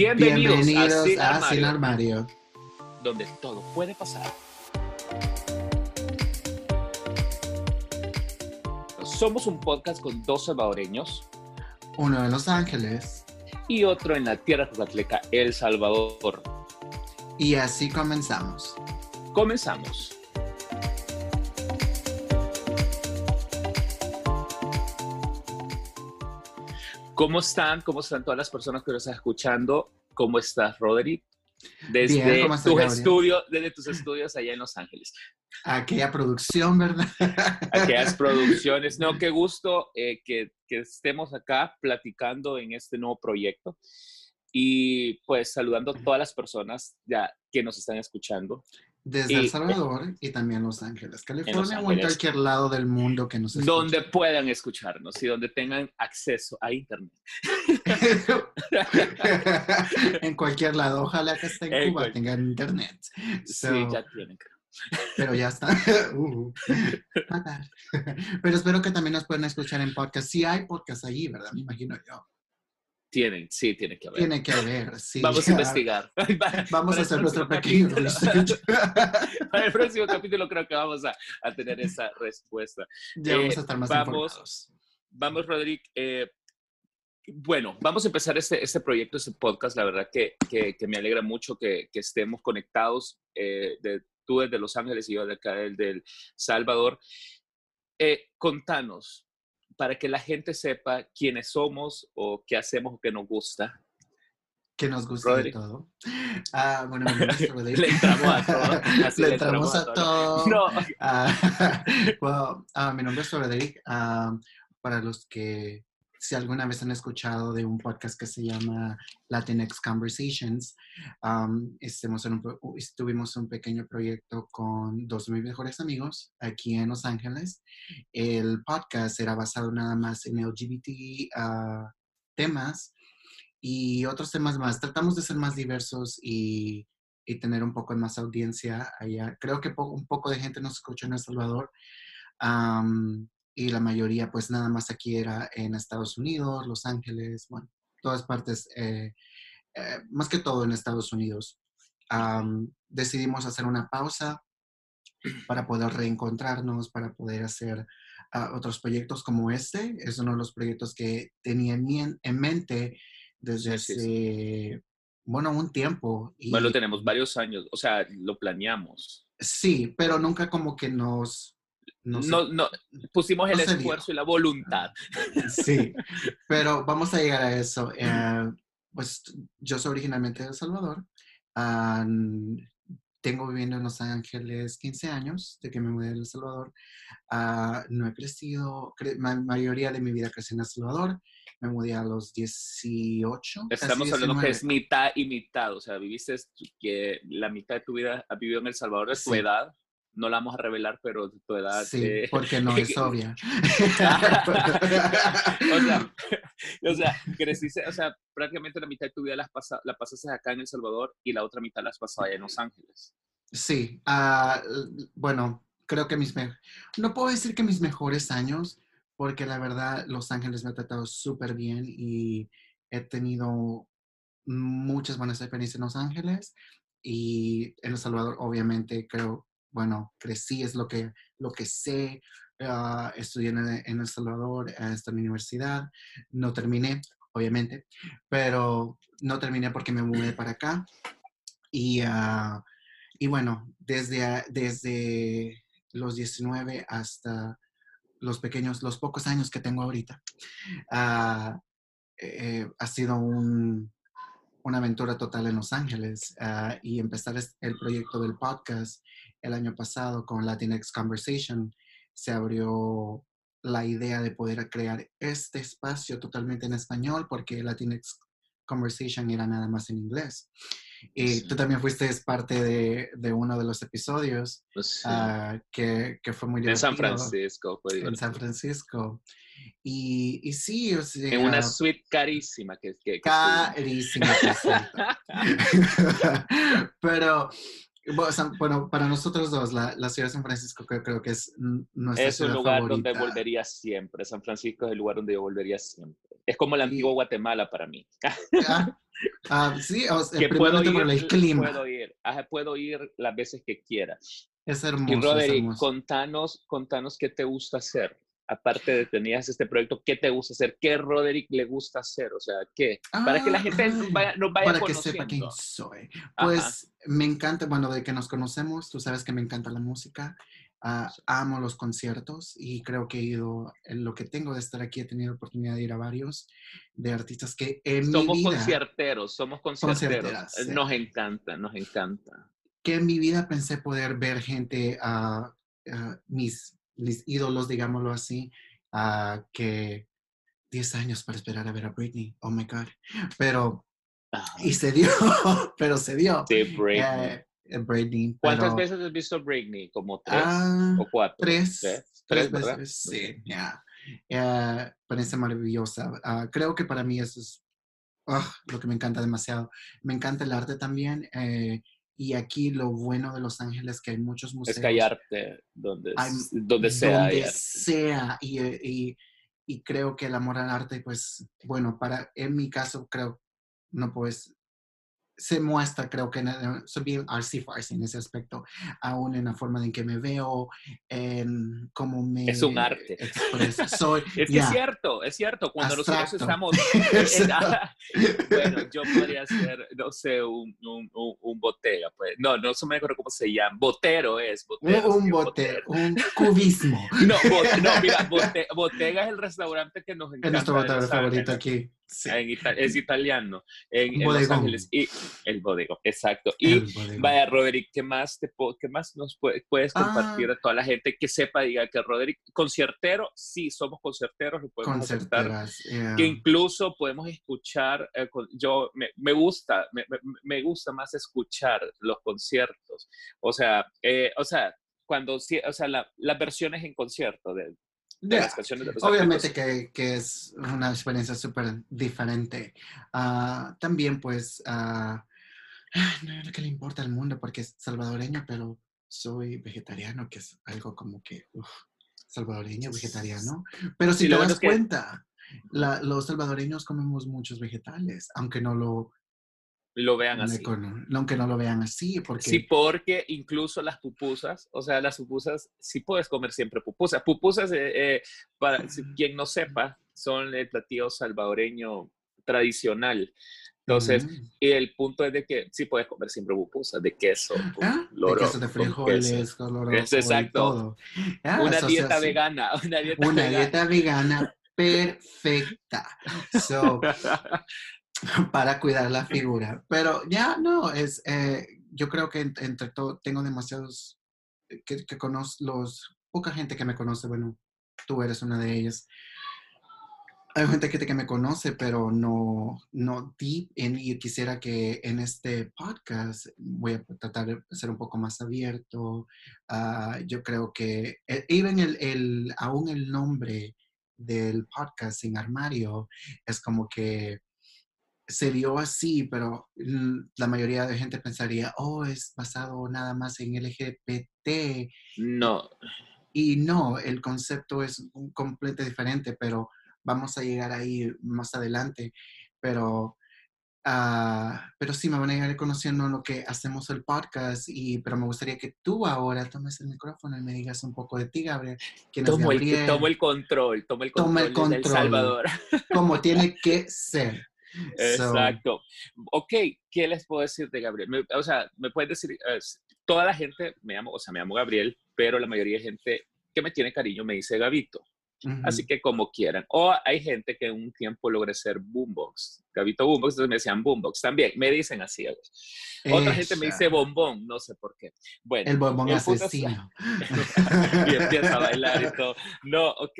Bienvenidos, Bienvenidos a Sin a Armario, Sin Armario. donde todo puede pasar. Somos un podcast con dos salvadoreños Uno en Los Ángeles. y otro en la tierra Tlaxcala, El Salvador. Y así comenzamos. Comenzamos. ¿Cómo están? ¿Cómo están todas las personas que nos están escuchando? ¿Cómo estás, Roderick? Desde Bien, ¿cómo estás, tus estudios, desde tus estudios allá en Los Ángeles. Aquella producción, ¿verdad? aquellas producciones. No, qué gusto eh, que, que estemos acá platicando en este nuevo proyecto y pues saludando a todas las personas ya que nos están escuchando. Desde Y- El Salvador y también Los Ángeles, California o en cualquier lado del mundo que nos. Donde puedan escucharnos y donde tengan acceso a internet. en cualquier lado. Ojalá que esté en En Cuba, cual- tengan internet. Sí, ya tienen. creo. Pero ya está. Uh, fatal. pero espero que también nos puedan escuchar en podcast. Sí hay podcast allí, ¿verdad? Me imagino yo. Tienen, sí, tiene que haber. Tiene que haber, sí. Vamos a investigar. Vamos a hacer nuestro pequeño research. Para el próximo capítulo creo que vamos a, a tener esa respuesta. ya vamos Eh, a estar más vamos- informados. Vamos, Roderick. eh, bueno, vamos a empezar este, este proyecto, este podcast. La verdad que, que, que me alegra mucho que, que estemos conectados, eh, de, tú desde Los Ángeles y yo de acá desde El Salvador. Eh, contanos, para que la gente sepa quiénes somos o qué hacemos o qué nos gusta. Que nos gusta Rodri. de todo. Ah, bueno, mi nombre es Rodri. Le entramos a todo, así le le entramos entramos a todo. No, Ah, well, ah, mi nombre es Frederic. Ah, para los que, si alguna vez han escuchado de un podcast que se llama Latinx Conversations, um, en un estuvimos en un pequeño proyecto con dos de mis mejores amigos aquí en Los Ángeles. El podcast era basado nada más en LGBT ah, temas y otros temas más. Tratamos de ser más diversos y y tener un poco más audiencia allá. Creo que po- un poco de gente nos escucha en El Salvador am, y la mayoría pues nada más aquí era en Estados Unidos, Los Ángeles, bueno, todas partes, eh, eh, más que todo en Estados Unidos. Am, decidimos hacer una pausa para poder reencontrarnos, para poder hacer ah, otros proyectos como este. Es uno de los proyectos que tenía en, mente desde hace, bueno, un tiempo. Y, bueno, tenemos varios años, o sea, lo planeamos. Sí, pero nunca como que nos... No, no, pusimos el no esfuerzo y la voluntad. Sí, pero vamos a llegar a eso. Eh, pues yo soy originalmente de El Salvador. Ah, tengo viviendo en Los Ángeles 15 años de que me mudé de El Salvador. Ah, no he crecido, cre- la mayoría de mi vida crecí en El Salvador. Me mudé a los 18. casi Estamos hablando que 19. es mitad y mitad, o sea, viviste que la mitad de tu vida has vivido en El Salvador, es tu Sí. edad, no la vamos a revelar, pero tu edad... Sí, eh, porque no es obvia. o, sea, o sea, creciste, o sea, prácticamente la mitad de tu vida la, pasa, la pasaste acá en El Salvador y la otra mitad la has pasado allá en Los Ángeles. Sí, l- bueno, creo que mis no puedo decir que mis mejores años, porque la verdad Los Ángeles me ha tratado súper bien y he tenido muchas buenas experiencias en Los Ángeles y en El Salvador obviamente creo, bueno, crecí es lo que, lo que sé, ah, estudié en, en El Salvador, hasta la universidad, no terminé, obviamente, pero no terminé porque me mudé para acá y... ah, y bueno, desde, desde los 19 hasta los pequeños, los pocos años que tengo ahorita, ah, eh, ha sido un- una aventura total en Los Ángeles ah, y empezar el proyecto del podcast el año pasado con Latinx Conversation se abrió la idea de poder crear este espacio totalmente en español porque Latinx Conversation era nada más en inglés. Y Sí. tú también fuiste parte de, de uno de los episodios Pues, ah, que, que fue muy en San divertido. Francisco, fue En divertido. San Francisco. Y, y sí, o sea, En una suite carísima que, que, que carísima. Pero, bueno, para nosotros dos, la, la ciudad de San Francisco creo, creo que es nuestra Es un lugar favorita. donde volvería siempre. San Francisco es el lugar donde yo volvería siempre. Es como el antiguo Guatemala para mí. Ah, ah, sí, o sea, que puedo ir, por el clima. Puedo ir, Ajá, puedo ir las veces que quiera. Es hermoso. Y Roderick, hermoso. contanos, contanos qué te gusta hacer. Aparte de tenías este proyecto, ¿qué te gusta hacer? ¿Qué Roderick le gusta hacer? O sea, ¿qué? Para que la Ah, gente ay, nos vaya, nos vaya para que conociendo. sepa quién soy. Ajá. Pues me encanta, bueno, de que nos conocemos, tú sabes que me encanta la música, ah, Sí. amo los conciertos y creo que he ido, en lo que tengo de estar aquí, he tenido oportunidad de ir a varios de artistas que en Somos mi vida, concierteros, somos concierteros. Sí. Nos encanta, nos encanta. que en mi vida pensé poder ver gente, ah, ah, mis, mis ídolos, digámoslo así, ah, que 10 años para esperar a ver a Britney, oh my God, pero, y se dio, pero se dio. Sí, Britney. Eh, Britney. ¿Cuántas pero- veces has visto Britney? ¿Como tres Ah, o cuatro? tres, Tres, tres veces, sí, ya. Eh, parece maravillosa. Ah, creo que para mí eso es lo que me encanta demasiado. Me encanta el arte también. eh, y aquí lo bueno de Los Ángeles que hay muchos museos. Es callarte donde, Hay- donde sea. donde hay arte. sea. Y, y- y creo que el amor al arte, pues, bueno, para, en mi caso, creo, no pues, se muestra, creo que en soy bien artsy farsi en ese aspecto, aún en la forma en que me veo, en cómo me Es un arte. expreso. Soy, Es que ya, es cierto, es cierto. Cuando nosotros estamos. en- bueno, yo podría ser, no sé, un, un, un, un botega. Pues. No, no me acuerdo cómo se llama. Botero es. un, Botero, un sí, bote, un cubismo. No, bo- no, mira, bote- Botega es el restaurante que nos encanta. Es nuestro botero favorito aquí. Sí, En ita- es italiano, en, en Los Bodegón. Ángeles. Y el bodego, exacto. Y bodegón. vaya, Roderick, ¿qué más, te qué más nos puede- puedes Ah. compartir a toda la gente que sepa, diga que Roderick, conciertero, sí, somos concierteros, lo podemos aceptar. Yeah. Que incluso podemos escuchar, eh, con- yo me, me gusta, me, me- gusta más escuchar los conciertos. O sea, eh, o sea, cuando, o sea, la- las versiones en concierto de, de Yeah. las canciones de los Obviamente que, que es una experiencia súper diferente. Ah, también, pues, ah, no que le importa al mundo porque es salvadoreño, pero soy vegetariano, que es algo como que uf, salvadoreño, vegetariano. Pero si Sí, te das bueno es que- cuenta, la- los salvadoreños comemos muchos vegetales, aunque no lo, Lo vean así. aunque no lo vean así, porque Sí, porque incluso las pupusas, o sea, las pupusas, sí puedes comer siempre pupusas. Pupusas, eh, eh, para quien no sepa, son el platillo salvadoreño tradicional. Entonces, Mm. y el punto es de que sí puedes comer siempre pupusas de queso, con Ah, de queso de con queso. frijoles, coloroso Es exacto. todo. Ah, Una dieta vegana, una dieta una vegana. dieta vegana perfecta so, para cuidar la figura. Pero ya no, es, eh, yo creo que en- entre todo tengo demasiados eh, que, que conozco, los, poca gente que me conoce, bueno, tú eres una de ellas. Hay gente que, que me conoce, pero no, no deep, en, y quisiera que en este podcast voy a tratar de ser un poco más abierto. Ah, yo creo que, eh, even el, el, aún el nombre del podcast Sin Armario es como que se vio así, pero la mayoría de gente pensaría, oh, es basado nada más en LGBT. No, Y no, el concepto es completo diferente, pero vamos a llegar ahí más adelante. Pero, ah, pero sí, me van a llegar conociendo en lo que hacemos el podcast, y, pero me gustaría que tú ahora tomes el micrófono y me digas un poco de ti, Gabriel. ¿Quién es tomo el, Gabriel? tomo el control, tomo el control, el El control. Salvador. Como tiene que ser. So, Exacto. Ok, ¿qué les puedo decir de Gabriel? Me- o sea, me puedes decir, eh, toda la gente me llamo, o sea, me llamo Gabriel, pero la mayoría de gente que me tiene cariño me dice Gabito. ujú. Así que como quieran. O hay gente que en un tiempo logré ser Boombox, Gabito Boombox, entonces me decían Boombox también, me dicen así. Otra gente me dice. Bombón, no sé por qué. Bueno, El bombón el asesino. y empieza a bailar y todo. No, ok.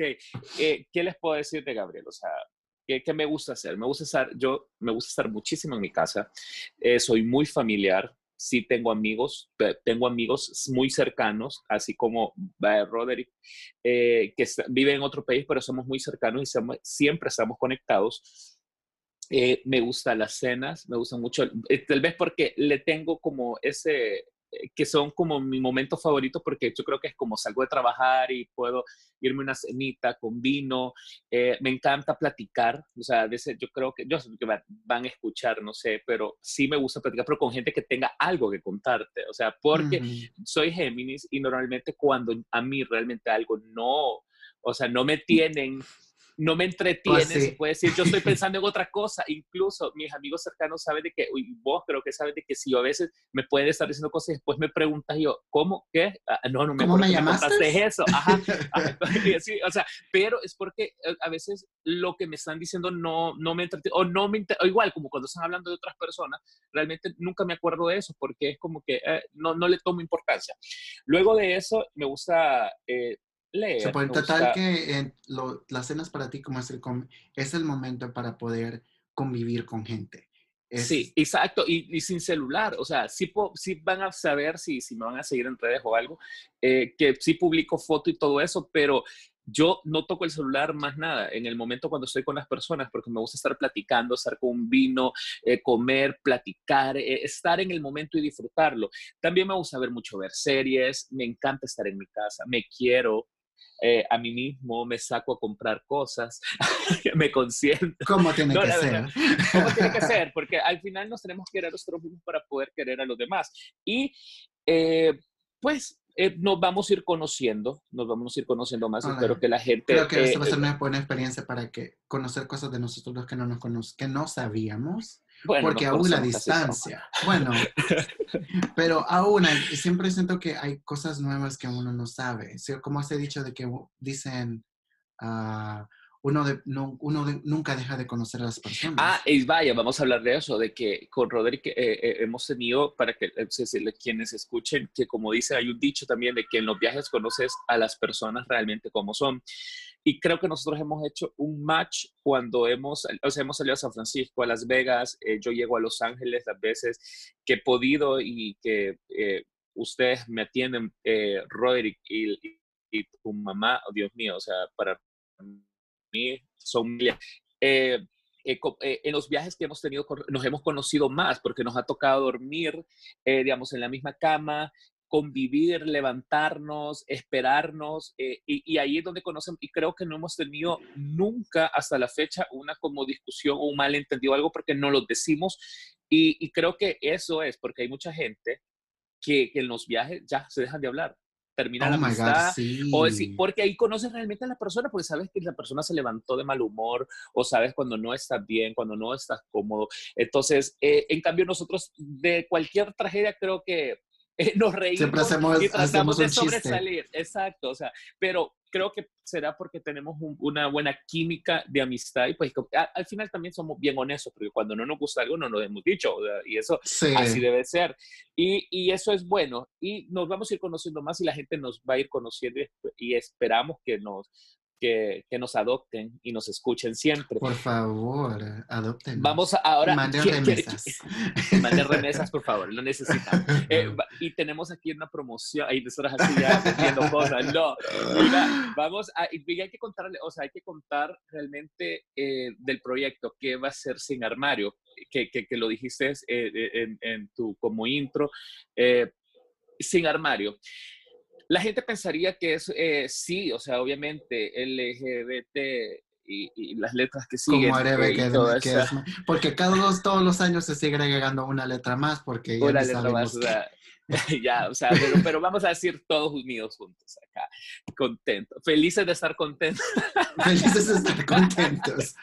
Eh, ¿Qué les puedo decir de Gabriel? O sea, ¿qué, qué me gusta hacer? Me gusta estar, yo me gusta estar muchísimo en mi casa. Eh, soy muy familiar. Sí tengo amigos, tengo amigos muy cercanos, así como eh, Roderick, eh, que vive en otro país, pero somos muy cercanos y somos- siempre estamos conectados. Eh, me gustan las cenas, me gustan mucho, eh, tal vez porque le tengo como ese, que son como mi momento favorito porque yo creo que es como salgo de trabajar y puedo irme una cenita con vino. Eh, me encanta platicar, o sea, a veces yo creo que, yo sé que van a escuchar, no sé, pero sí me gusta platicar, pero con gente que tenga algo que contarte, o sea, porque soy Géminis y normalmente cuando a mí realmente algo no, o sea, no me tienen no me entretiene, se puede decir, yo estoy pensando en otra cosa, incluso mis amigos cercanos saben de que, y vos creo que sabes de que si yo a veces me pueden estar diciendo cosas y después me preguntas yo, ¿cómo? ¿Qué? Ah, no, no me ¿Cómo me llamaste? eso, ajá, sí, o sea, pero es porque eh, a veces lo que me están diciendo no, no me entretiene, o no me, o igual como cuando están hablando de otras personas, realmente nunca me acuerdo de eso, porque es como que eh, no, no le tomo importancia. Luego de eso, me gusta eh, leer. Se puede total que las cenas para ti como es el, es el momento para poder convivir con gente. Sí, exacto, y, sin celular, o sea, sí, van a saber si, si me van a seguir en redes o algo, eh, que sí publico foto y todo eso, pero yo no toco el celular más nada en el momento cuando estoy con las personas, porque me gusta estar platicando, estar con un vino, eh, comer, platicar, eh, estar en el momento y disfrutarlo. También me gusta ver mucho, ver series, me encanta estar en mi casa, me quiero, eh, a mí mismo, me saco a comprar cosas, me consiento. ¿Cómo tiene que ser? ¿Cómo tiene que ser? Porque al final nos tenemos que querer a nosotros mismos para poder querer a los demás. Y eh, pues eh, nos vamos a ir conociendo, nos vamos a ir conociendo más. Espero que la gente... Creo que esto va a ser una buena experiencia para que conocer cosas de nosotros los que no nos conocen, que no sabíamos porque aún la distancia. Bueno, pero aún siempre siento que hay cosas nuevas que uno no sabe. Como has dicho de que dicen, uh, uno, de, no, uno nunca deja de conocer a las personas. Ah, y vaya, vamos a hablar de eso, de que con Roderick eh, eh, hemos tenido, para que eh, quienes escuchen, que como dice, hay un dicho también de que en los viajes conoces a las personas realmente como son. Y creo que nosotros hemos hecho un match cuando hemos, o sea, hemos salido a San Francisco, a Las Vegas, yo llego a Los Ángeles las veces que he podido y que ustedes me atienden, Roderick y, y, tu mamá, oh, Dios mío, o sea, para mí son eh, eh, eh, en los viajes que hemos tenido nos hemos conocido más porque nos ha tocado dormir, digamos, en la misma cama, convivir, levantarnos, esperarnos, y, ahí es donde conocemos, y creo que no hemos tenido nunca hasta la fecha una como discusión o un malentendido, algo porque no lo decimos, y, creo que eso es porque hay mucha gente que, que en los viajes ya se dejan de hablar termina oh la amistad. O decir, porque ahí conoces realmente a la persona, porque sabes que la persona se levantó de mal humor, o sabes cuando no estás bien, cuando no estás cómodo. Entonces, eh, en cambio, nosotros de cualquier tragedia creo que eh, nos reímos Siempre hacemos, y tratamos de sobresalir. Exacto, o sea, pero creo que será porque tenemos una buena química de amistad y pues al final también somos bien honestos, porque cuando no nos gusta algo no nos hemos dicho, y eso así debe ser. Y, y, eso es bueno, y nos vamos a ir conociendo más y la gente nos va a ir conociendo y esperamos que nos, que, que, nos adopten y nos escuchen siempre. Por favor, adopten. Vamos ahora. Manden remesas. Manden remesas, por favor, lo necesitan. Eh, y tenemos aquí una promoción, ahí nosotros así ya vendiendo cosas. No, vamos a, y hay que contarle, o sea, hay que contar realmente eh, del proyecto, qué va a ser sin armario, que, que, que lo dijiste eh, en, en, tu como intro, sin armario la gente pensaría que es, eh, sí, o sea, obviamente LGBT y, y las letras que siguen. Como que, que, es, porque cada dos, todos los años se sigue agregando una letra más, porque ya una letra más, ya, o sea, pero, pero, vamos a decir todos unidos juntos acá, contentos, felices de estar contentos. Felices de estar contentos,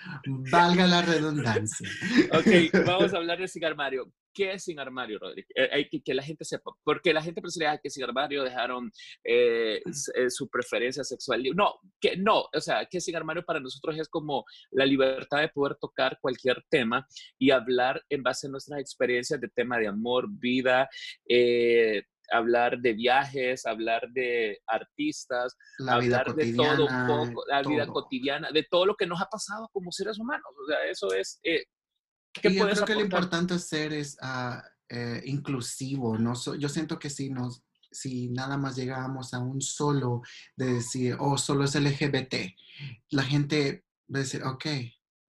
valga la redundancia. Ok, vamos a hablar de Sin Armario. ¿Qué es Sin Armario, Rodríguez? Eh, hay que, que la gente sepa, porque la gente pensaría que Sin Armario dejaron eh, eh, su preferencia sexual. No, que no, o sea, que Sin Armario para nosotros es como la libertad de poder tocar cualquier tema y hablar en base a nuestras experiencias de tema de amor, vida, hablar de viajes, hablar de artistas, hablar de todo un poco, la vida cotidiana, de todo lo que nos ha pasado como seres humanos. O sea, eso es... Eh, ¿qué yo creo que lo importante ser es uh, eh, inclusivo, ¿no? yo siento que si nos si nada más llegamos a un solo de decir, oh, solo es LGBT, la gente va a decir, ok,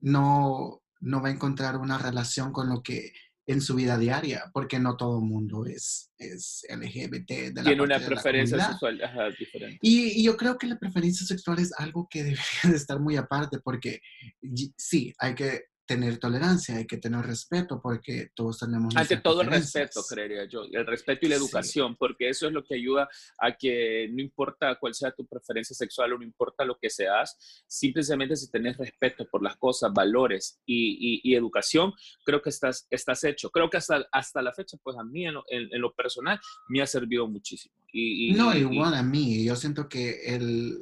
no, no va a encontrar una relación con lo que en su vida diaria, porque no todo el mundo es, es LGBT. De la Tiene una de la preferencia comunidad. sexual ajá, diferente. Y, y yo creo que la preferencia sexual es algo que debería de estar muy aparte, porque y- sí, hay que tener tolerancia, hay que tener respeto, porque todos tenemos Ante todo el respeto, creería yo, el respeto y la Sí. educación, porque eso es lo que ayuda a que no importa cuál sea tu preferencia sexual o no importa lo que seas, simplemente si tenés respeto por las cosas, valores y, y- y educación, creo que estás, estás hecho. Creo que hasta, hasta la fecha, pues a mí en lo, en- en lo personal me ha servido muchísimo. Y, y- No, igual a mí. Yo siento que el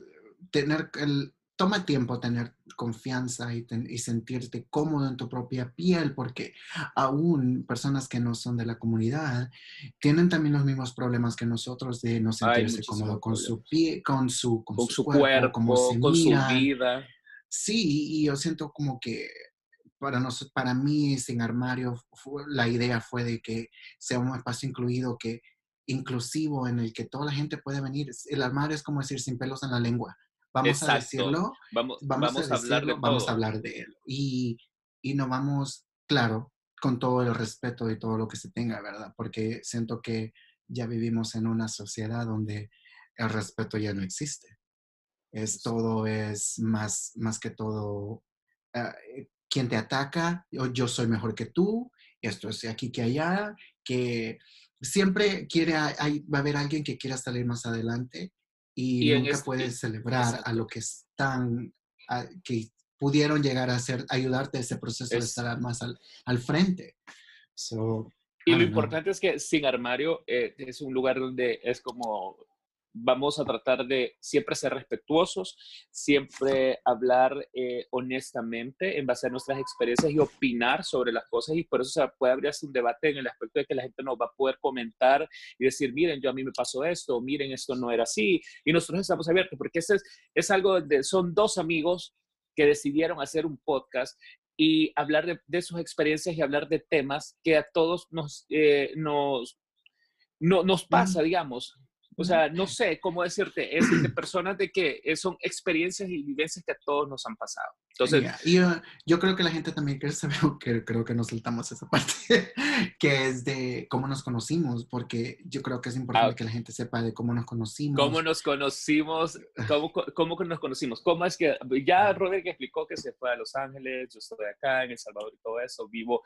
tener, el, toma tiempo tener confianza y, ten- y sentirte cómodo en tu propia piel, porque aún personas que no son de la comunidad tienen también los mismos problemas que nosotros de no sentirse cómodo con su pie, con su, con con su su cuerpo, cuerpo, cómo se con su vida. Sí, y yo siento como que para, nos, para mí, sin armario, fue- la idea fue de que sea un espacio incluido, que inclusivo, en el que toda la gente puede venir. El armario es como decir sin pelos en la lengua. Vamos Exacto. a decirlo, Vamos, vamos, vamos, a, a hablar de decirlo, vamos todo. a hablar de él. Y, y no vamos, claro, con todo el respeto y todo lo que se tenga, ¿verdad? Porque siento que ya vivimos en una sociedad donde el respeto ya no existe. Es todo es más, más que todo eh, quien te ataca, yo, yo soy mejor que tú, esto es aquí que allá, que siempre quiere, hay, va a haber alguien que quiera salir más adelante y, Y nunca este- puede y- celebrar a lo que están, a- que pudieron llegar a hacer, ayudarte a ese proceso de Es- estar más al, al frente. So, Y lo know. importante es que Sin Armario eh, es un lugar donde es como vamos a tratar de siempre ser respetuosos, siempre hablar eh, honestamente en base a nuestras experiencias y opinar sobre las cosas y por eso se puede abrirse un debate en el aspecto de que la gente nos va a poder comentar y decir, miren, yo a mí me pasó esto, miren, esto no era así y nosotros estamos abiertos porque ese es, es algo de, son dos amigos que decidieron hacer un podcast y hablar de, de sus experiencias y hablar de temas que a todos nos, eh, nos, no, nos pasa, digamos. O sea, no sé cómo decirte, es de personas de que eh, son experiencias y vivencias que a todos nos han pasado. Entonces, Ya, Y yo, yo creo que la gente también quiere saber, que creo que nos saltamos esa parte, que es de cómo nos conocimos, porque yo creo que es importante Ah. que la gente sepa de cómo nos conocimos. ¿cómo nos conocimos? ¿Cómo, cómo nos conocimos? ¿Cómo es que ya Roderick explicó que se fue a Los Ángeles, yo estoy acá en El Salvador y todo eso, vivo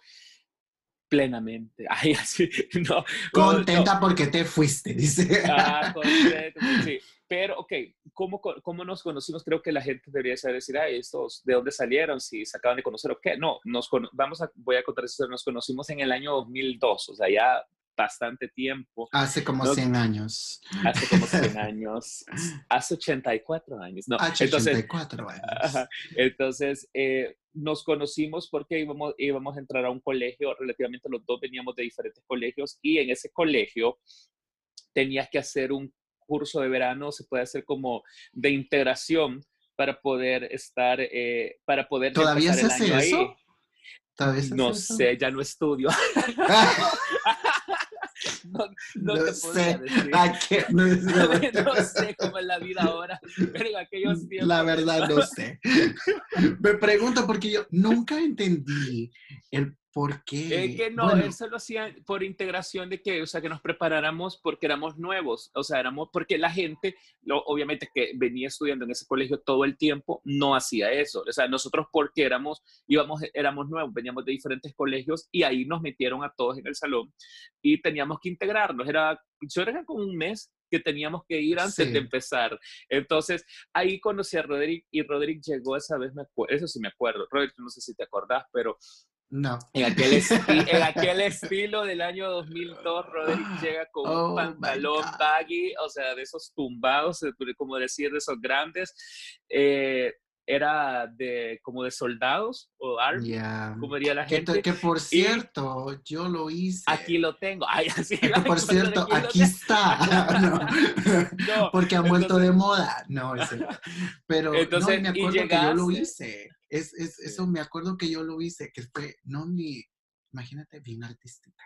plenamente. Ay, así, no. Contenta no. porque te fuiste, dice. Ah, contento, sí. Pero, ok, ¿cómo, ¿cómo nos conocimos? Creo que la gente debería saber decir, ay, estos, ¿de dónde salieron? Si se acaban de conocer o qué. No, nos vamos a, voy a contar esto, nos conocimos en el año 2002, o sea, ya bastante tiempo, Hace como No. 100 años. hace como 100 años, hace 84 años, ¿no? Hace Entonces, 84 años. Entonces, eh, nos conocimos porque íbamos, íbamos a entrar a un colegio, relativamente los dos veníamos de diferentes colegios y en ese colegio tenías que hacer un curso de verano, se puede hacer como de integración para poder estar, eh, para poder ¿Todavía se hace eso? ahí. ¿Todavía se No hace eso? sé, ya no estudio. no, no No te sé. decir. Qué- no, no sé cómo es la vida ahora, pero en aquellos tiempos. La verdad no sé. Me pregunto porque yo nunca entendí el por qué. Es que no, Bueno, eso lo hacían por integración de que, o sea, que nos preparáramos porque éramos nuevos, o sea, éramos, porque la gente, lo, obviamente que venía estudiando en ese colegio todo el tiempo, no hacía eso, o sea, nosotros porque éramos, íbamos, éramos nuevos, veníamos de diferentes colegios y ahí nos metieron a todos en el salón y teníamos que integrarnos, era, yo era como un mes que teníamos que ir antes Sí. de empezar. Entonces, ahí conocí a Roderick y Roderick llegó esa vez, me eso sí me acuerdo, Roderick, no sé si te acordás, pero no. en aquel, esti- en aquel estilo del año 2002, Roderick llega con Oh, un my pantalón baggy, o sea, de esos tumbados, como decir, de esos grandes. Eh, era de como de soldados o army, Ya. como diría la Que, gente. que por cierto, yo lo hice. Aquí lo tengo. Ay, así. Que por ay, cierto, aquí aquí está. No. No, Porque ha vuelto entonces- de moda. No, ese- pero Entonces, no, me y acuerdo que yo lo llegaste- hice. Es, es, Eso me acuerdo que yo lo hice, que fue, no mi, imagínate, bien artística.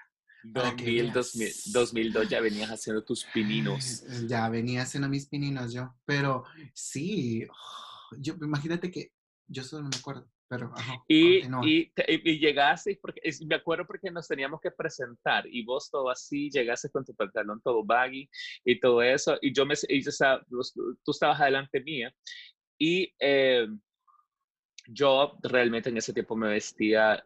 para que 2000, veas. 2000, 2002 ya venías haciendo tus pininos. Ya venía haciendo mis pininos yo, pero sí, yo imagínate que yo solo no me acuerdo. pero y, y, y, llegaste, porque, me acuerdo porque nos teníamos que presentar y vos todo así, llegaste con tu pantalón todo baggy y todo eso, y yo me, y tú estabas adelante mía, y eh, yo realmente en ese tiempo me vestía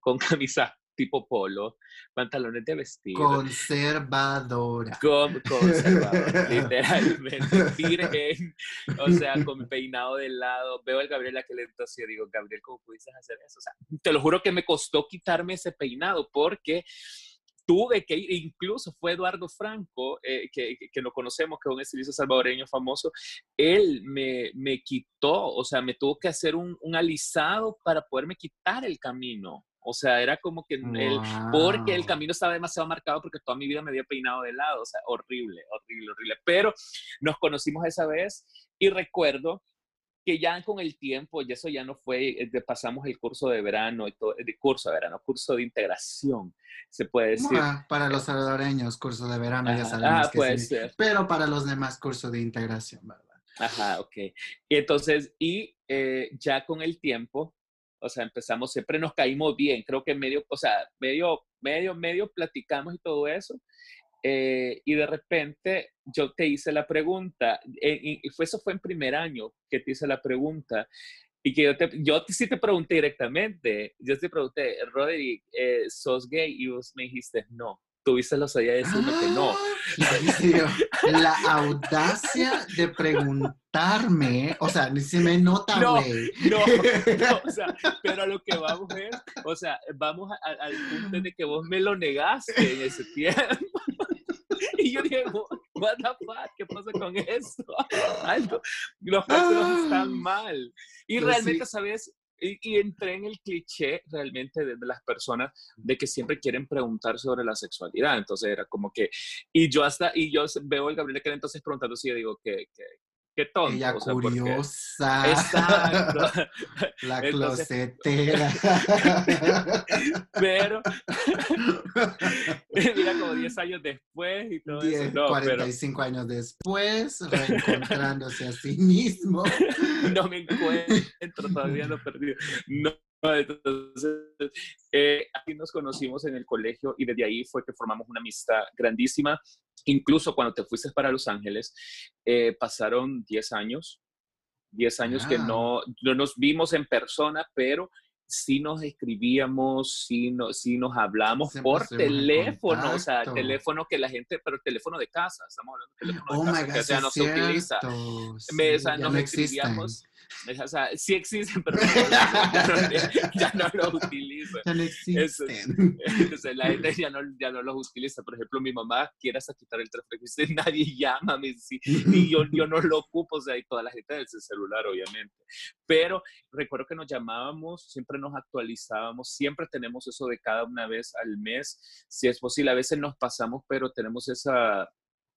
con camisa tipo polo, pantalones de vestir. Conservadora. Con, conservadora, literalmente. Virgen, o sea, con mi peinado de lado. Veo al Gabriel aquel entonces y digo, Gabriel, ¿cómo pudiste hacer eso? O sea, te lo juro que me costó quitarme ese peinado porque tuve que ir, incluso fue Eduardo Franco, eh, que, que, lo conocemos, que es un estilista salvadoreño famoso, él me, me quitó, o sea, me tuvo que hacer un, un, alisado para poderme quitar el camino. O sea, era como que él, porque el camino estaba demasiado marcado porque toda mi vida me había peinado de lado, o sea, horrible, horrible, horrible. Pero nos conocimos esa vez y recuerdo que ya con el tiempo, y eso ya no fue, eh, pasamos el curso de verano, y todo, de curso de verano, curso de integración, se puede decir. para los salvadoreños, curso de verano, ya sabemos ah, que puede ser. Pero para los demás, curso de integración, ¿verdad? Ajá, ok. Y entonces, y eh, ya con el tiempo, o sea, empezamos, siempre nos caímos bien, creo que medio, o sea, medio, medio, medio platicamos y todo eso. Eh, y de repente yo te hice la pregunta, eh, y, fue, eso fue en primer año que te hice la pregunta, y que yo, te, yo sí te pregunté directamente, yo te pregunté, Roderick, eh, ¿sos gay? Y vos me dijiste, no tuviste la osadía de decirme que no. La audacia de preguntarme, o sea, ni se me nota, güey. No, no, o sea, pero a lo que vamos es, o sea, vamos al punto de que vos me lo negaste en ese tiempo. Y yo dije, what the fuck, ¿qué pasa con esto? Algo, los cálculos están mal. Y realmente, ¿sabes? Y, entré en el cliché realmente de, las personas de que siempre quieren preguntar sobre la sexualidad. Entonces era como que, y yo hasta, y yo veo al Gabriel que entonces preguntando si yo digo que, que qué tonto. Ella curiosa. Exacto. La closetera. pero, mira, como 10 años después y todo 10, eso. 45 años después, reencontrándose a sí mismo. no me encuentro, todavía no perdido. No, entonces, eh, aquí nos conocimos en el colegio y desde ahí fue que formamos una amistad grandísima. Incluso cuando te fuiste para Los Ángeles, eh, pasaron 10 años, 10 años que no, no nos vimos en persona, pero sí nos escribíamos, sí, no, sí nos hablamos por teléfono, o sea, teléfono que la gente, pero teléfono de casa, estamos hablando de teléfono de oh casa, que ya no se utiliza. Sí, nos escribíamos o sea, sí existen, pero ya, no, los utilizo. Ya no existen. entonces, la gente ya no, ya no los utiliza. Por ejemplo, mi mamá quiere hasta quitar el teléfono y dice, nadie llama, y yo, yo no lo ocupo, o sea, y toda la gente del celular, obviamente. Pero recuerdo que nos llamábamos, siempre nos actualizábamos, siempre tenemos eso de cada una vez al mes, si es posible. A veces nos pasamos, pero tenemos esa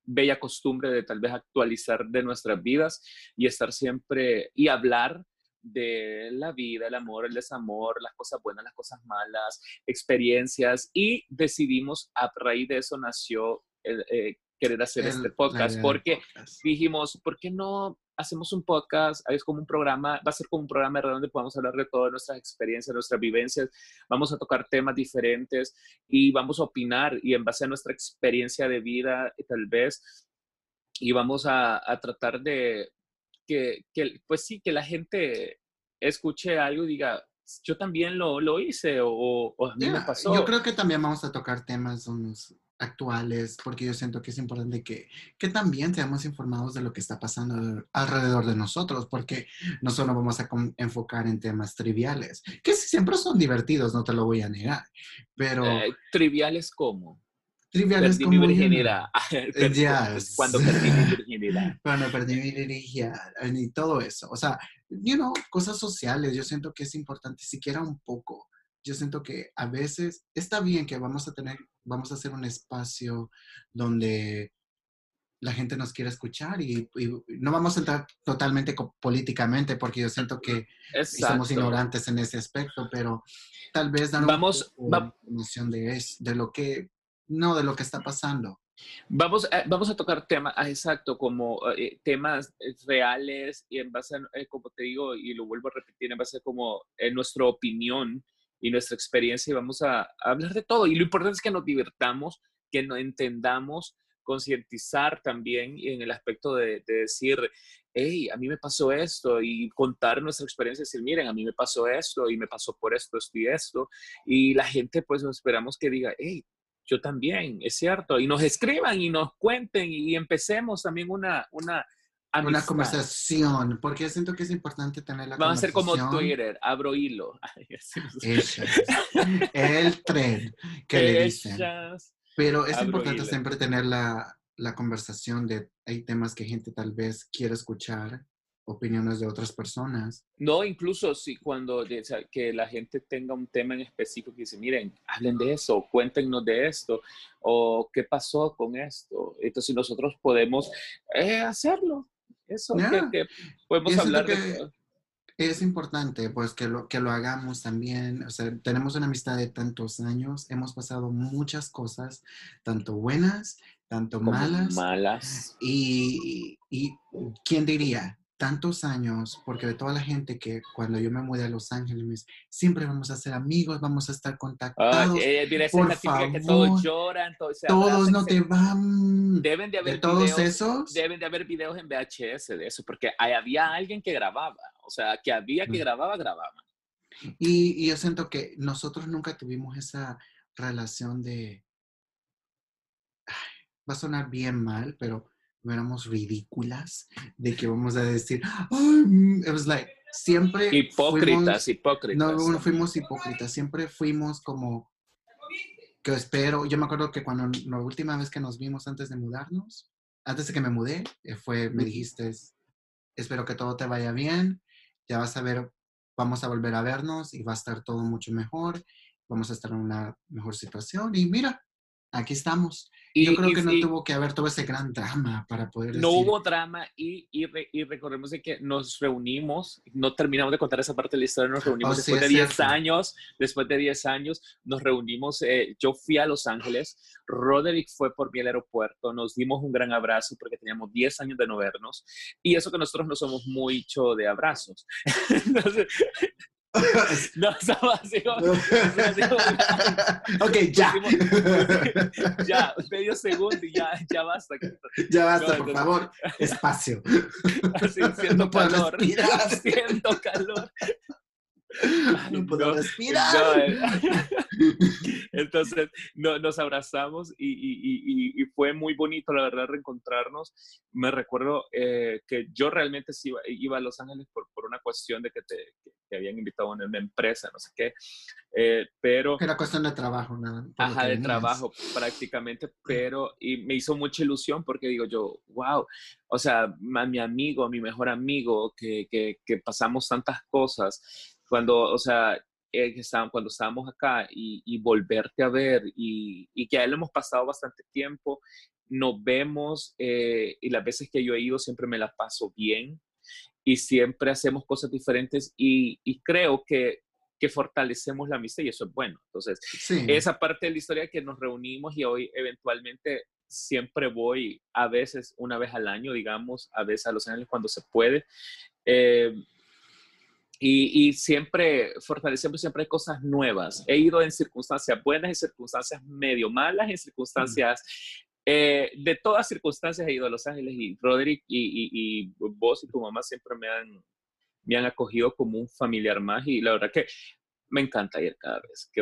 bella costumbre de tal vez actualizar de nuestras vidas y estar siempre y hablar de la vida, el amor, el desamor, las cosas buenas, las cosas malas, experiencias y decidimos a raíz de eso nació el, eh, querer hacer este podcast porque dijimos, ¿por qué no hacemos un podcast, es como un programa, va a ser como un programa donde podamos hablar de todas nuestras experiencias, nuestras vivencias, vamos a tocar temas diferentes y vamos a opinar y en base a nuestra experiencia de vida tal vez y vamos a, tratar de que, que, pues sí, que la gente escuche algo y diga, yo también lo, lo hice o, a mí me pasó. Yo creo que también vamos a tocar temas unos actuales, porque yo siento que es importante que, que también seamos informados de lo que está pasando alrededor de nosotros, porque no solo vamos a enfocar en temas triviales, que siempre son divertidos, no te lo voy a negar, pero... Eh, ¿Triviales cómo? Triviales perdí como... mi virginidad. Cuando perdí mi virginidad. Cuando perdí mi virginidad y todo eso. O sea, you know, cosas sociales, yo siento que es importante, siquiera un poco, yo siento que a veces está bien que vamos a tener, vamos a hacer un espacio donde la gente nos quiera escuchar y, no vamos a entrar totalmente políticamente porque yo siento que somos ignorantes en ese aspecto, pero tal vez dar vamos, una noción de, es, de lo que, no de lo que está pasando. Vamos a, vamos a tocar temas, ah, exacto, como eh, temas eh, reales y en base a, eh, como te digo, y lo vuelvo a repetir, en base a como en nuestra opinión y nuestra experiencia y vamos a, hablar de todo. Y lo importante es que nos divertamos, que nos entendamos, concientizar también en el aspecto de, de, decir, hey, a mí me pasó esto y contar nuestra experiencia, decir, miren, a mí me pasó esto y me pasó por esto, esto y esto. Y la gente, pues, esperamos que diga, hey, yo también, es cierto, y nos escriban y nos cuenten y empecemos también una, una, una conversación, porque siento que es importante tener la Vamos a hacer como Twitter, abro hilo. El tren que le dicen. Pero es importante siempre tener la, la conversación de, hay temas que gente tal vez quiere escuchar opiniones de otras personas. No, incluso si cuando que la gente tenga un tema en específico que dice, miren, hablen de eso, cuéntenos de esto, o qué pasó con esto. Entonces nosotros podemos eh, hacerlo. Eso, que, podemos hablar de Es importante, pues, que lo, que lo hagamos también. O sea, tenemos una amistad de tantos años, hemos pasado muchas cosas, tanto buenas, tanto malas. Malas. Y, y, ¿quién diría? Tantos años, porque de toda la gente que cuando yo me mudé a Los Ángeles, siempre vamos a ser amigos, vamos a estar contactados. Eh, por favor, que todos lloran, todos, todos no te van. Deben de haber todos videos, esos. Deben de haber videos en VHS de eso, porque había alguien que grababa, o sea, que había que mm. grababa, grababa. Y, y yo siento que nosotros nunca tuvimos esa relación de. va a sonar bien mal, pero éramos ridículas, de que vamos a decir, it was like, siempre... Hipócritas, hipócritas. No, no fuimos hipócritas, siempre fuimos como, que espero, yo me acuerdo que cuando la última vez que nos vimos antes de mudarnos, antes de que me mudé, eh, fue, me dijiste, espero que todo te vaya bien, ya vas a ver, vamos a volver a vernos y va a estar todo mucho mejor, vamos a estar en una mejor situación y mira, aquí estamos. Y, Yo creo que no tuvo que haber todo ese gran drama para poder... No hubo drama y, y, recordemos de que nos reunimos, no terminamos de contar esa parte de la historia, nos reunimos oh, después de 10 años, después de 10 años nos reunimos, eh, yo fui a Los Ángeles, Roderick fue por mi al aeropuerto, nos dimos un gran abrazo porque teníamos 10 años de no vernos y eso que nosotros no somos mucho de abrazos. Entonces, no, estaba así ok, ya. ya, medio segundo y ya, ya basta. Ya basta, por favor. Espacio. Así, siento calor. Siento calor. No puedo respirar. Eh. Entonces nos abrazamos y, y, fue muy bonito, la verdad, reencontrarnos. Me recuerdo eh, que yo realmente iba, iba, a Los Ángeles por, por una cuestión de que te que, habían invitado a una empresa, no sé qué, eh, pero... Era cuestión de trabajo, nada. Ajá, de trabajo prácticamente, pero y me hizo mucha ilusión porque digo yo, wow, o sea, a mi amigo, a mi mejor amigo, que, que, que pasamos tantas cosas, cuando, o sea, eh, cuando estábamos acá y, volverte a ver y, y, que a él hemos pasado bastante tiempo, nos vemos eh, y las veces que yo he ido siempre me la paso bien y siempre hacemos cosas diferentes y, y creo que, que, fortalecemos la amistad y eso es bueno. Entonces, esa parte de la historia que nos reunimos y hoy eventualmente siempre voy a veces una vez al año, digamos, a veces a Los Ángeles cuando se puede. Eh, y, y, siempre fortalecemos, siempre hay cosas nuevas. He ido en circunstancias buenas, en circunstancias medio malas, en circunstancias, eh, de todas circunstancias he ido a Los Ángeles y Roderick y, vos y tu mamá siempre me han, me han acogido como un familiar más y la verdad que me encanta ir cada vez que,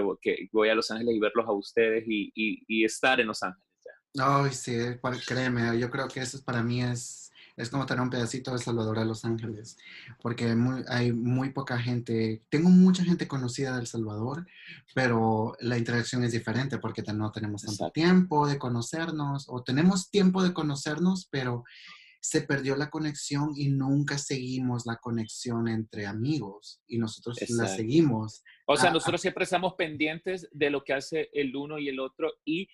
voy a Los Ángeles y verlos a ustedes y, y estar en Los Ángeles. Ay, sí, créeme, yo creo que eso para mí es es como tener un pedacito de Salvador a Los Ángeles, porque hay muy poca gente, tengo mucha gente conocida del Salvador, pero la interacción es diferente porque no tenemos tanto tiempo de conocernos, o tenemos tiempo de conocernos, pero se perdió la conexión y nunca seguimos la conexión entre amigos y nosotros la seguimos. O sea, nosotros siempre estamos pendientes de lo que hace el uno y el otro y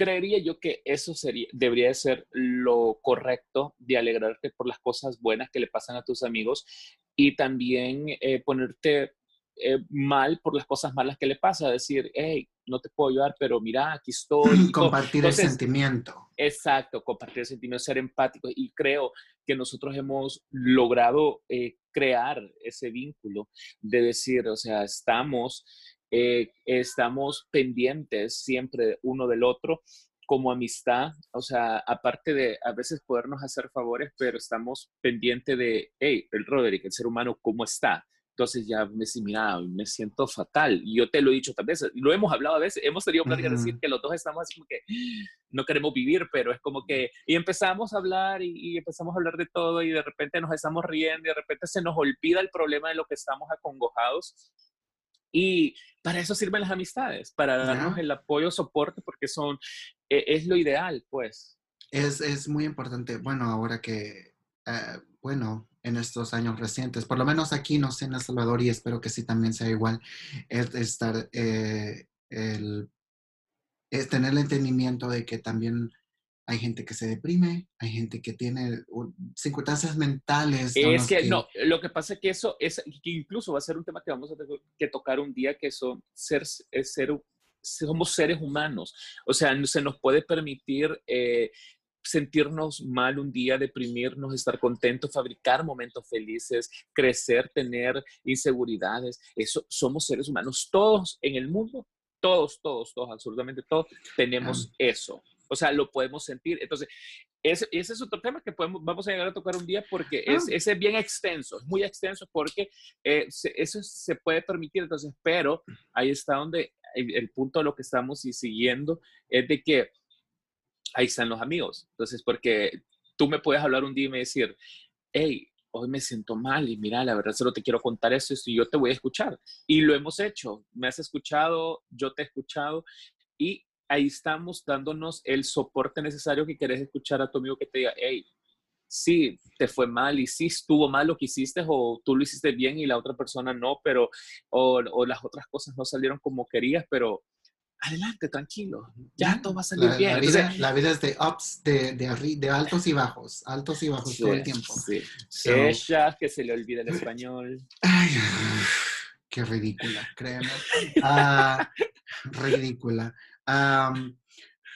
creería yo que eso sería, debería ser lo correcto de alegrarte por las cosas buenas que le pasan a tus amigos y también eh, ponerte eh, mal por las cosas malas que le pasa. Decir, hey, no te puedo ayudar, pero mira, aquí estoy. compartir el sentimiento. Exacto, compartir el sentimiento, ser empático. Y creo que nosotros hemos logrado eh, crear ese vínculo de decir, o sea, estamos, eh, estamos pendientes siempre uno del otro como amistad, o sea, aparte de a veces podernos hacer favores, pero estamos pendientes de, hey, el Roderick, el ser humano, ¿cómo está? Entonces ya me decía, mira, me siento fatal. Y yo te lo he dicho también, lo hemos hablado a veces, hemos tenido pláticas de decir que los dos estamos así como que no queremos vivir, pero es como que, y empezamos a hablar y, y, empezamos a hablar de todo y de repente nos estamos riendo y de repente se nos olvida el problema de lo que estamos acongojados y para eso sirven las amistades, para darnos el apoyo, soporte, porque son, e, es lo ideal, pues. Es, es muy importante, bueno, ahora que, eh, bueno, en estos años recientes, por lo menos aquí, no sé, en El Salvador, y espero que sí también sea igual, es estar, eh, el, es tener el entendimiento de que también hay gente que se deprime, hay gente que tiene circunstancias mentales. Es que, no, lo que pasa es que eso es, que incluso va a ser un tema que vamos a tener que tocar un día, que son ser, ser somos seres humanos. O sea, se nos puede permitir eh, sentirnos mal un día, deprimirnos, estar contentos, fabricar momentos felices, crecer, tener inseguridades. Eso somos seres humanos. Todos en el mundo, todos, todos, todos, absolutamente todos, tenemos eso. O sea, lo podemos sentir. Entonces, ese, ese, es otro tema que podemos, vamos a llegar a tocar un día porque es, ah. es bien extenso, es muy extenso porque eh, eso se puede permitir. Entonces, pero ahí está donde el, punto de lo que estamos siguiendo es de que ahí están los amigos. Entonces, porque tú me puedes hablar un día y me decir, hey, hoy me siento mal y mira, la verdad solo te quiero contar esto y yo te voy a escuchar. Y lo hemos hecho. Me has escuchado, yo te he escuchado y ahí estamos dándonos el soporte necesario que querés escuchar a tu amigo que te diga, hey, sí, te fue mal y sí estuvo mal lo que hiciste o tú lo hiciste bien y la otra persona no, pero, o, las otras cosas no salieron como querías, pero adelante, tranquilo, ya todo va a salir bien. La vida, es de ups, de, de, de, altos y bajos, altos y bajos todo el tiempo. Sí. Ella, que se le olvida el español. Ay, qué ridícula, créeme. Ah, ridícula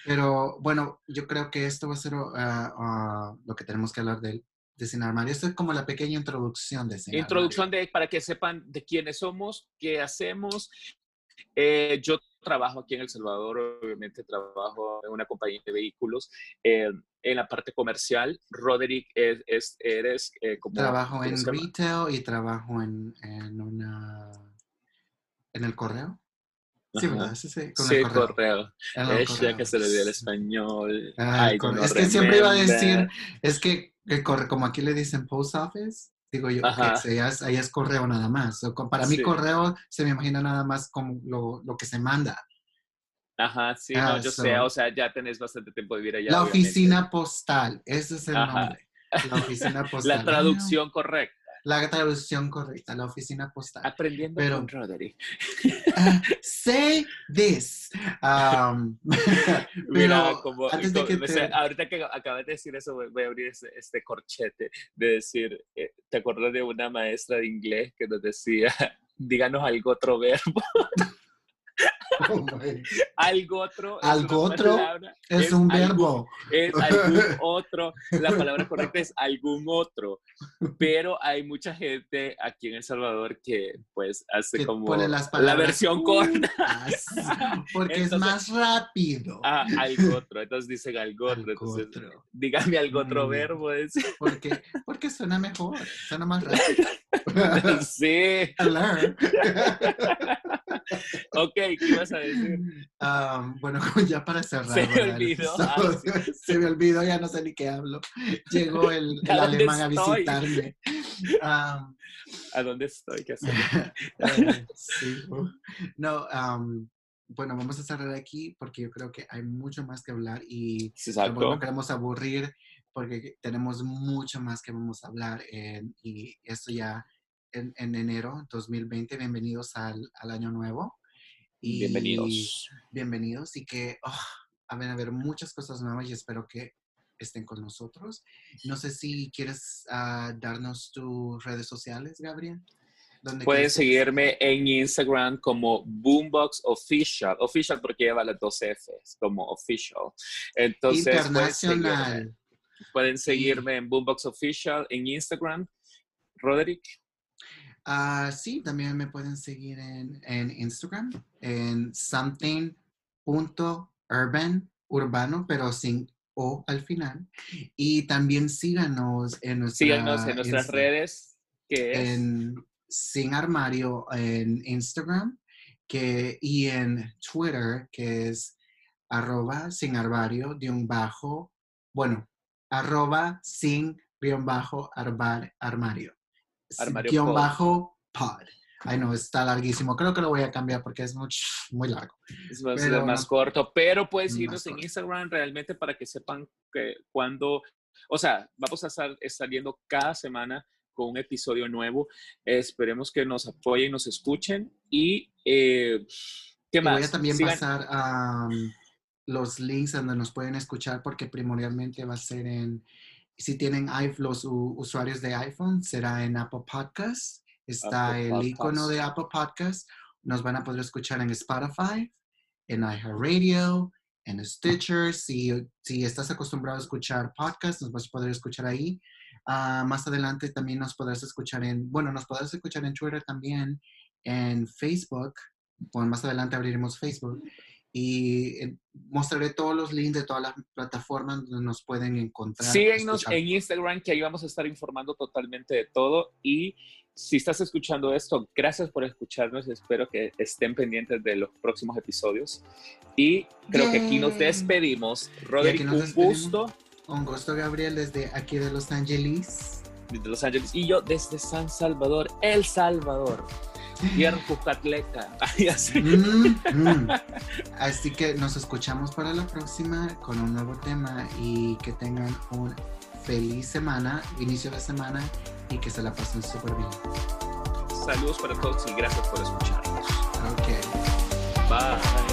pero bueno, yo creo que esto va a ser ah, ah, lo que tenemos que hablar de, de Sin Armario. Esto es como la pequeña introducción de Sin Introducción de, para que sepan de quiénes somos, qué hacemos. Eh, yo trabajo aquí en El Salvador, obviamente trabajo en una compañía de vehículos eh, en la parte comercial. Roderick, es, eres eh, como... Trabajo en retail y trabajo en, en, una... en el correo. Sí, ¿verdad? Sí, sí, con el correo. Ella que se le dio el español. es que siempre iba a decir, es que, corre, como aquí le dicen post office, digo yo, allá, es, es, correo nada más. para mí correo se me imagina nada más como lo, lo que se manda. Ajá, sí, no, yo sé, o sea, ya tenés bastante tiempo de vivir allá. La oficina postal, ese es el nombre. La oficina postal. La traducción correcta la traducción correcta, la oficina postal. Aprendiendo Pero, con Roderick. Uh, say this. Um, Mira, como, ahorita que acabas de decir eso, voy a abrir este, corchete de decir, eh, ¿te acuerdas de una maestra de inglés que nos decía, díganos algo otro verbo? Algo otro. Algo otro es, un verbo. es algún otro. La palabra correcta es algún otro. Pero hay mucha gente aquí en El Salvador que pues hace como la versión corta. porque es más rápido. Ah, algo otro. Entonces dicen algo otro. Entonces, dígame algo otro mm. verbo. Porque, porque suena mejor, suena más rápido. sí. Ok, ¿qué ibas a decir? bueno, ya para cerrar. Se me olvidó. Ah, se me olvidó, ya no sé ni qué hablo. Llegó el, alemán a visitarme. ¿A dónde estoy? ¿Qué eh, sí. No, bueno, vamos a cerrar aquí porque yo creo que hay mucho más que hablar y no queremos aburrir porque tenemos mucho más que vamos a hablar y esto ya en, en, enero 2020. Bienvenidos al, al año nuevo. Y bienvenidos. Bienvenidos y que oh, van a haber muchas cosas nuevas y espero que estén con nosotros. No sé si quieres uh, darnos tus redes sociales, Gabriel. Pueden seguirme en Instagram como Boombox Official. Official porque lleva las dos Fs, como official. Entonces, Internacional. Pueden seguirme, en Boombox Official en Instagram. Roderick. Ah, sí, también me pueden seguir en, en Instagram, en something.urban, urbano, pero sin O al final. Y también síganos en, nuestra, en nuestras redes, que es... En Sin Armario en Instagram que, y en Twitter, que es arroba sin armario de un bajo, bueno, arroba sin guion bajo armario. Armario guion bajo pod. Ay, no, está larguísimo. Creo que lo voy a cambiar porque es muy, muy largo. Es más, corto, pero puedes irnos en Instagram realmente para que sepan que cuando, o sea, vamos a estar saliendo cada semana con un episodio nuevo. esperemos que nos apoyen, nos escuchen y eh, ¿qué más? Voy a también pasar a los links donde nos pueden escuchar porque primordialmente va a ser en, si tienen los usuarios de iPhone, será en Apple Podcasts. Está el icono de Apple Podcasts. Nos van a poder escuchar en Spotify, en iHeartRadio, en Stitcher. Si, si estás acostumbrado a escuchar podcasts, nos vas a poder escuchar ahí. Ah, más adelante también nos podrás escuchar en, bueno, nos podrás escuchar en Twitter también, en Facebook. Bueno, más adelante abriremos Facebook y eh, mostraré todos los links de todas las plataformas donde nos pueden encontrar. Síguenos en Instagram, que ahí vamos a estar informando totalmente de todo. Y si estás escuchando esto, gracias por escucharnos. Espero que estén pendientes de los próximos episodios. Y creo que aquí nos despedimos. Roderick, un gusto. Un gusto, Gabriel, desde aquí de Los Ángeles. Desde Los Ángeles. Y yo desde San Salvador, El Salvador. Tierra Así. Mm, mm. Así que nos escuchamos para la próxima con un nuevo tema y que tengan una feliz semana, inicio de semana y que se la pasen súper bien. Saludos para todos y gracias por escucharnos. Ok. Bye.